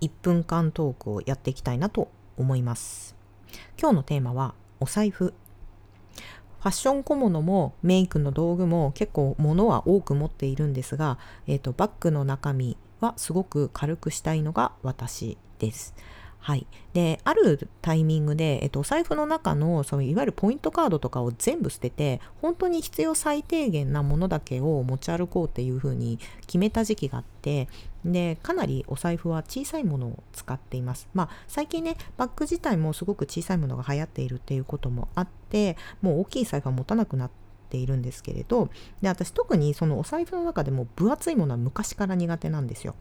1分間トークをやっていきたいなと思います。今日のテーマはお財布。ファッション小物もメイクの道具も結構物は多く持っているんですが、えーと、バッグの中身はすごく軽くしたいのが私です。はい、であるタイミングで、えっと、お財布の中のそのいわゆるポイントカードとかを全部捨てて本当に必要最低限なものだけを持ち歩こうっていうふうに決めた時期があってでかなりお財布は小さいものを使っていますまあ最近ねバッグ自体もすごく小さいものが流行っているっていうこともあってもう大きい財布は持たなくなっているんですけれどで私特にそのお財布の中でも分厚いものは昔から苦手なんですよ。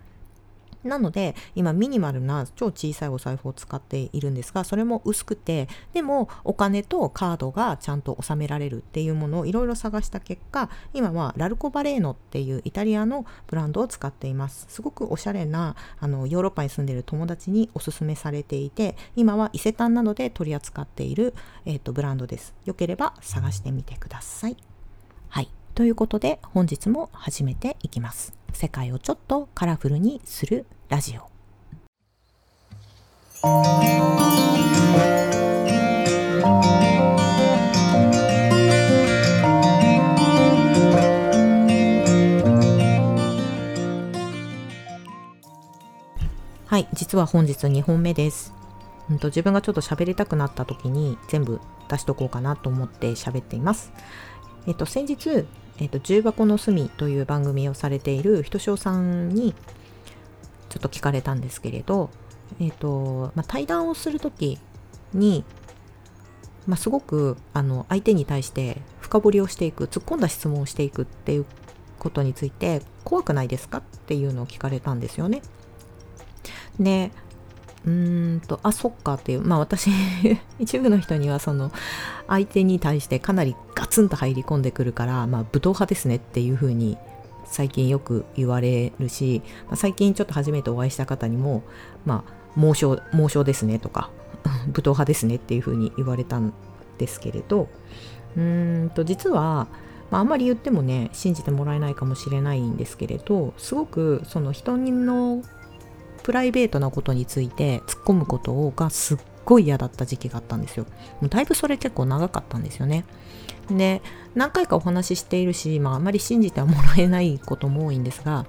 なので今ミニマルな超小さいお財布を使っているんですがそれも薄くてでもお金とカードがちゃんと収められるっていうものをいろいろ探した結果今はラルコバレーノっていうイタリアのブランドを使っています。すごくおしゃれなあのヨーロッパに住んでる友達におすすめされていて今は伊勢丹などで取り扱っている、えーと、ブランドです。よければ探してみてください。はい。ということで本日も始めていきます。世界をちょっとカラフルにするラジオ。はい実は本日2本目です、うんと、自分がちょっと喋りたくなった時に全部出しとこうかなと思って喋っています。えっと先日えっと、重箱の隅という番組をされているひとしおさんにちょっと聞かれたんですけれど、えっ、ー、と、まあ、対談をする時に、まあ、すごくあの相手に対して深掘りをしていく突っ込んだ質問をしていくっていうことについて怖くないですかっていうのを聞かれたんですよね。でうーんとあそっかっていうまあ私 一部の人にはその相手に対してかなりガツンと入り込んでくるからまあ武闘派ですねっていうふうに最近よく言われるし、まあ、最近ちょっと初めてお会いした方にも、まあ、猛暑、猛暑ですねとか、武闘派ですねっていうふうに言われたんですけれど、うーんと、実は、まあ、あんまり言ってもね、信じてもらえないかもしれないんですけれど、すごくその人のプライベートなことについて突っ込むことがすっごい嫌だった時期があったんですよ。もうだいぶそれ結構長かったんですよね。で何回かお話ししているし、まあ、あまり信じてはもらえないことも多いんですが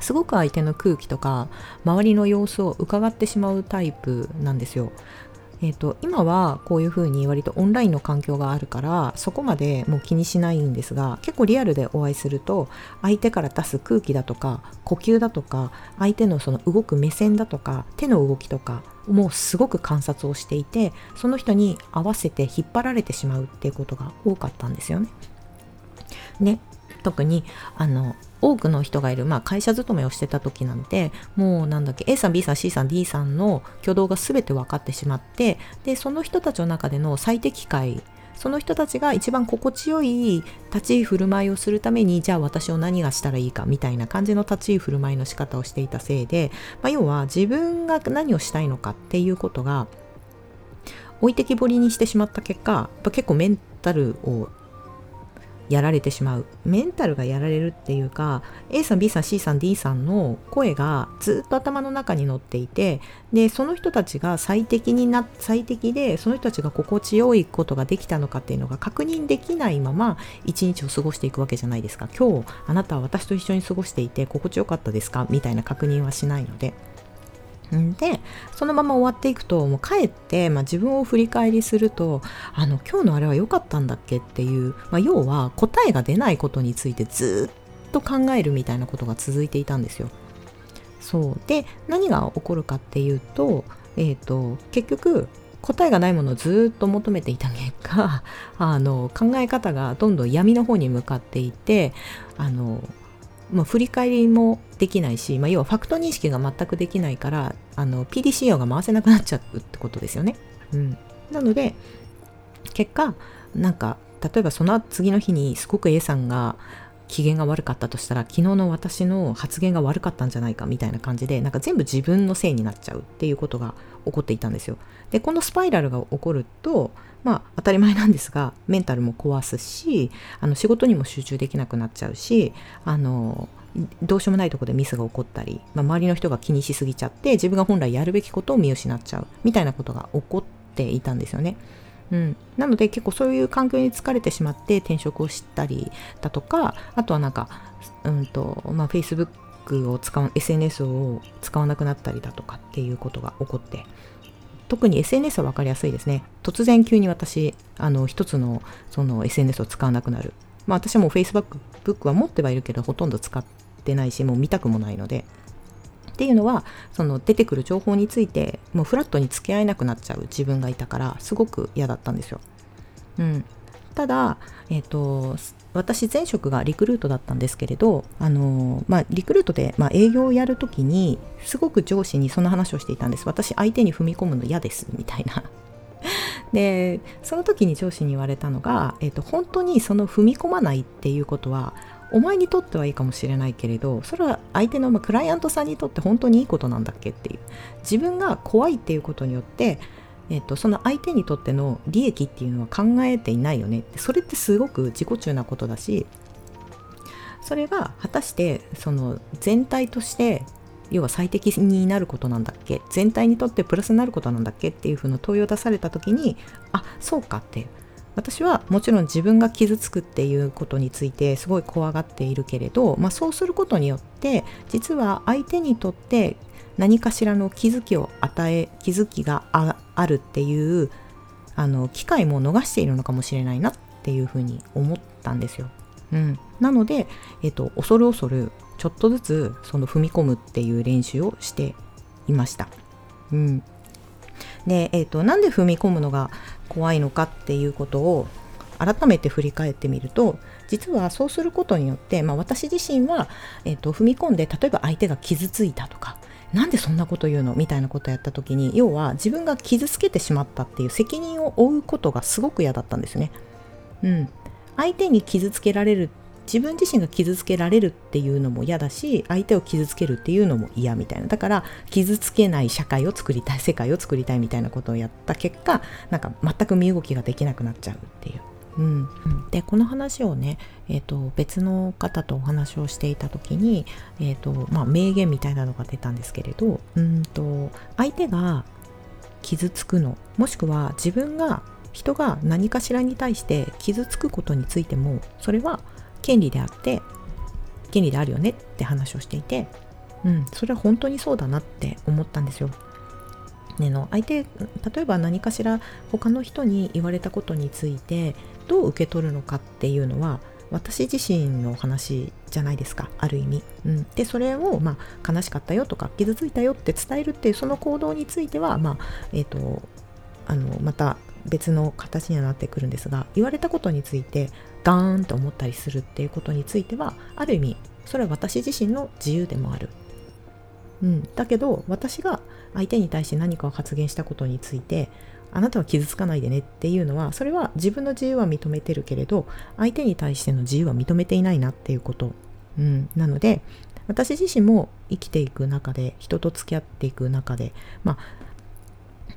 すごく相手の空気とか周りの様子を伺ってしまうタイプなんですよ。えーと、今はこういうふうに割とオンラインの環境があるからそこまでもう気にしないんですが結構リアルでお会いすると相手から出す空気だとか呼吸だとか相手のその動く目線だとか手の動きとかもうすごく観察をしていてその人に合わせて引っ張られてしまうっていうことが多かったんですよね。ね特にあの多くの人がいる、まあ、会社勤めをしてた時なんてもうなんだっけ A さん B さん C さん D さんの挙動が全て分かってしまってでその人たちの中での最適解その人たちが一番心地よい立ち居振る舞いをするためにじゃあ私を何がしたらいいかみたいな感じの立ち居振る舞いの仕方をしていたせいで、まあ、要は自分が何をしたいのかっていうことが置いてきぼりにしてしまった結果やっぱ結構メンタルをやられてしまう。メンタルがやられるっていうか A さん B さん C さん D さんの声がずっと頭の中に乗っていてでその人たちが最適にな最適でその人たちが心地よいことができたのかっていうのが確認できないまま一日を過ごしていくわけじゃないですか。今日あなたは私と一緒に過ごしていて心地よかったですか？みたいな確認はしないので。でそのまま終わっていくともう帰って、まあ、自分を振り返りするとあの今日のあれは良かったんだっけっていう、まあ、要は答えが出ないことについてずっと考えるみたいなことが続いていたんですよ。そうで何が起こるかっていうと,、えーと、結局答えがないものをずっと求めていた結果あの考え方がどんどん闇の方に向かっていてあのまあ、振り返りもできないし、まあ、要はファクト認識が全くできないからあの PDCA が回せなくなっちゃうってことですよね。うん、なので結果なんか例えばその次の日にすごく A さんが機嫌が悪かったとしたら昨日の私の発言が悪かったんじゃないかみたいな感じでなんか全部自分のせいになっちゃうっていうことが起こっていたんですよ。でこのスパイラルが起こるとまあ当たり前なんですがメンタルも壊すしあの仕事にも集中できなくなっちゃうしあのどうしようもないとこでミスが起こったり、まあ、周りの人が気にしすぎちゃって自分が本来やるべきことを見失っちゃうみたいなことが起こっていたんですよね。うん、なので結構そういう環境に疲れてしまって転職をしたりだとかあとはなんか、うんとまあ、Facebook を使う SNS を使わなくなったりだとかっていうことが起こって特に SNS は分かりやすいですね。突然急に私あの一つのその SNS を使わなくなる。まあ私はもう Facebook は持ってはいるけどほとんど使ってないしもう見たくもないので。っていうのはその出てくる情報についてもうフラットに付き合えなくなっちゃう自分がいたからすごく嫌だったんですよ。うん、ただ、えーと、私前職がリクルートだったんですけれど、あのまあ、リクルートで、まあ、営業をやるときにすごく上司にその話をしていたんです。私相手に踏み込むの嫌ですみたいな。でその時に上司に言われたのが、えーと本当にその踏み込まないっていうことはお前にとってはいいかもしれないけれどそれは相手の、まクライアントさんにとって本当にいいことなんだっけっていう。自分が怖いっていうことによって、えっと、その相手にとっての利益っていうのは考えていないよねそれってすごく自己中なことだしそれが果たしてその全体として要は最適になることなんだっけ？全体にとってプラスになることなんだっけ？っていうふうな問いを出された時にあそうかって。私はもちろん自分が傷つくっていうことについてすごい怖がっているけれど、まあ、そうすることによって実は相手にとって何かしらの気づきを与え気づきがあるっていうあの機会も逃しているのかもしれないなっていうふうに思ったんですよ。うん、なので、えっと、恐る恐るちょっとずつその踏み込むっていう練習をしていました。うん、で、えーと、なんで踏み込むのが怖いのかっていうことを改めて振り返ってみると実はそうすることによって、まあ、私自身は、えーと、踏み込んで例えば相手が傷ついたとかなんでそんなこと言うのみたいなことをやった時に要は自分が傷つけてしまったっていう責任を負うことがすごく嫌だったんですね。うん、相手に傷つけられる自分自身が傷つけられるっていうのも嫌だし相手を傷つけるっていうのも嫌みたいな。だから傷つけない社会を作りたい世界を作りたいみたいなことをやった結果なんか全く身動きができなくなっちゃうっていう。うん、でこの話をね、えーと、別の方とお話をしていた時に、えーとまあ、名言みたいなのが出たんですけれどうんと相手が傷つくのもしくは自分が人が何かしらに対して傷つくことについてもそれは権利であって権利であるよねって話をしていて、うん、それは本当にそうだなって思ったんですよ。ね、の相手例えば何かしら他の人に言われたことについてどう受け取るのかっていうのは私自身の話じゃないですかある意味、うん、でそれを、まあ、悲しかったよとか傷ついたよって伝えるっていうその行動については、まあえーとあのまた別の形にはなってくるんですが言われたことについてガーンと思ったりするっていうことについてはある意味それは私自身の自由でもある。うん、だけど私が相手に対して何かを発言したことについてあなたは傷つかないでねっていうのはそれは自分の自由は認めてるけれど相手に対しての自由は認めていないなっていうこと、うん、なので私自身も生きていく中で人と付き合っていく中でまあ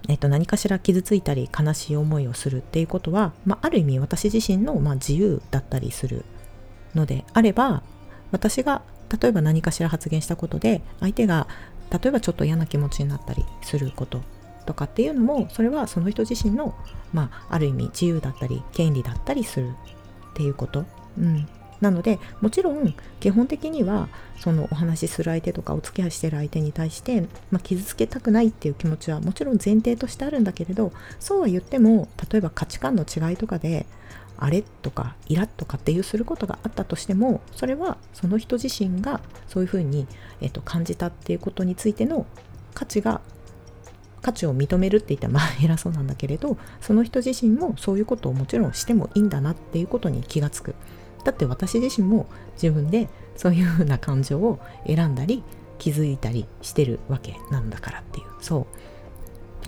えっと、何かしら傷ついたり悲しい思いをするっていうことは、まあ、ある意味私自身の、まあ、自由だったりするのであれば私が例えば何かしら発言したことで相手が例えばちょっと嫌な気持ちになったりすることとかっていうのもそれはその人自身の、まあ、ある意味自由だったり権利だったりするっていうこと、うん、なのでもちろん基本的にはそのお話しする相手とかお付き合いしてる相手に対して、まあ、傷つけたくないっていう気持ちはもちろん前提としてあるんだけれどそうは言っても例えば価値観の違いとかであれとかイラッとかっていうすることがあったとしてもそれはその人自身がそういうふうに、えっと、感じたっていうことについての価値が価値を認めるって言ったらまあ偉そうなんだけれどその人自身もそういうことをもちろんしてもいいんだなっていうことに気がつく。だって私自身も自分でそういうふうな感情を選んだり気づいたりしてるわけなんだからっていう。そう。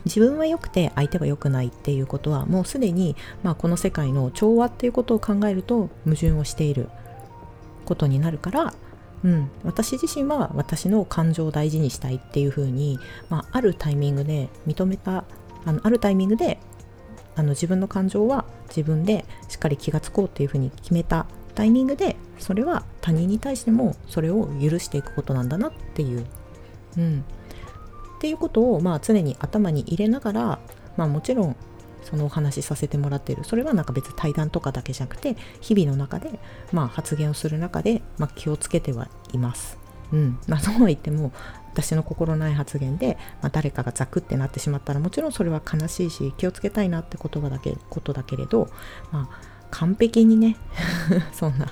自分は良くて相手は良くないっていうことはもうすでに、まあ、この世界の調和っていうことを考えると矛盾をしていることになるからうん、私自身は私の感情を大事にしたいっていうふうに、まあ、あるタイミングで認めたあのあるタイミングであの自分の感情は自分でしっかり気がつこうっていうふうに決めたタイミングでそれは他人に対してもそれを許していくことなんだなっていう、うん、っていうことをまあ常に頭に入れながら、まあ、もちろんそのお話しさせてもらっている。それはなんか別対談とかだけじゃなくて日々の中で、まあ、発言をする中で、まあ、気をつけてはいます。うん。まあ、そうは言っても私の心ない発言で、まあ、誰かがザクってなってしまったらもちろんそれは悲しいし気をつけたいなって言葉だけことだけれど、まあ、完璧にね。そんな。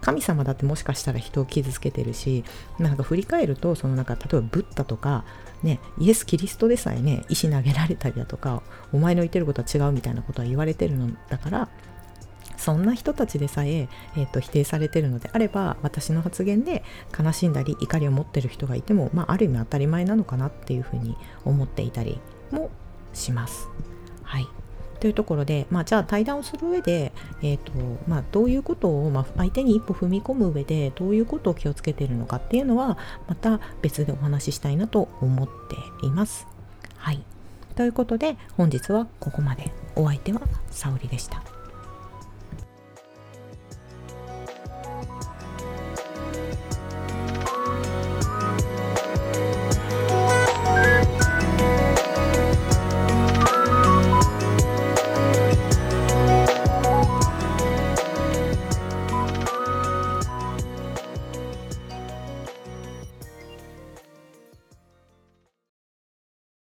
神様だってもしかしたら人を傷つけてるしなんか振り返るとそのなんか例えばブッダとかねイエス・キリストでさえね石投げられたりだとかお前の言ってることは違うみたいなことは言われてるのだからそんな人たちでさええーと、否定されてるのであれば私の発言で悲しんだり怒りを持ってる人がいても、まあ、ある意味当たり前なのかなっていうふうに思っていたりもします。はい。というところで、まあ、じゃあ対談をする上で、えーとまあ、どういうことを、まあ、相手に一歩踏み込む上でどういうことを気をつけているのかっていうのはまた別でお話ししたいなと思っています。はいということで本日はここまでお相手は沙織でした。